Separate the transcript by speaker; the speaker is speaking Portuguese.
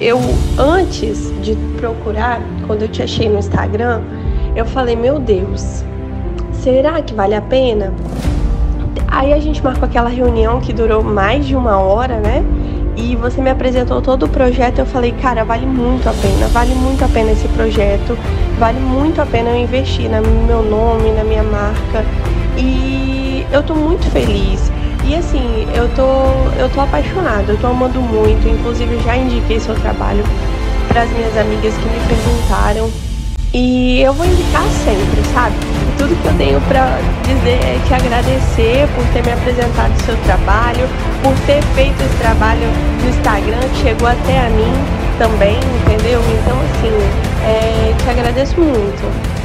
Speaker 1: Eu, antes de procurar, quando eu te achei no Instagram, eu falei, meu Deus, será que vale a pena? Aí a gente marcou aquela reunião que durou mais de uma hora, né? E você me apresentou todo o projeto. Eu falei, cara, vale muito a pena, vale muito a pena esse projeto, vale muito a pena eu investir no meu nome, na minha marca. E eu tô muito feliz. E assim, eu tô, eu tô apaixonada, eu tô amando muito. Inclusive, já indiquei seu trabalho para as minhas amigas que me perguntaram. E eu vou indicar sempre, sabe? Tudo que eu tenho para dizer é te agradecer por ter me apresentado o seu trabalho, por ter feito esse trabalho no Instagram, que chegou até a mim também, entendeu? Então, assim, é, te agradeço muito.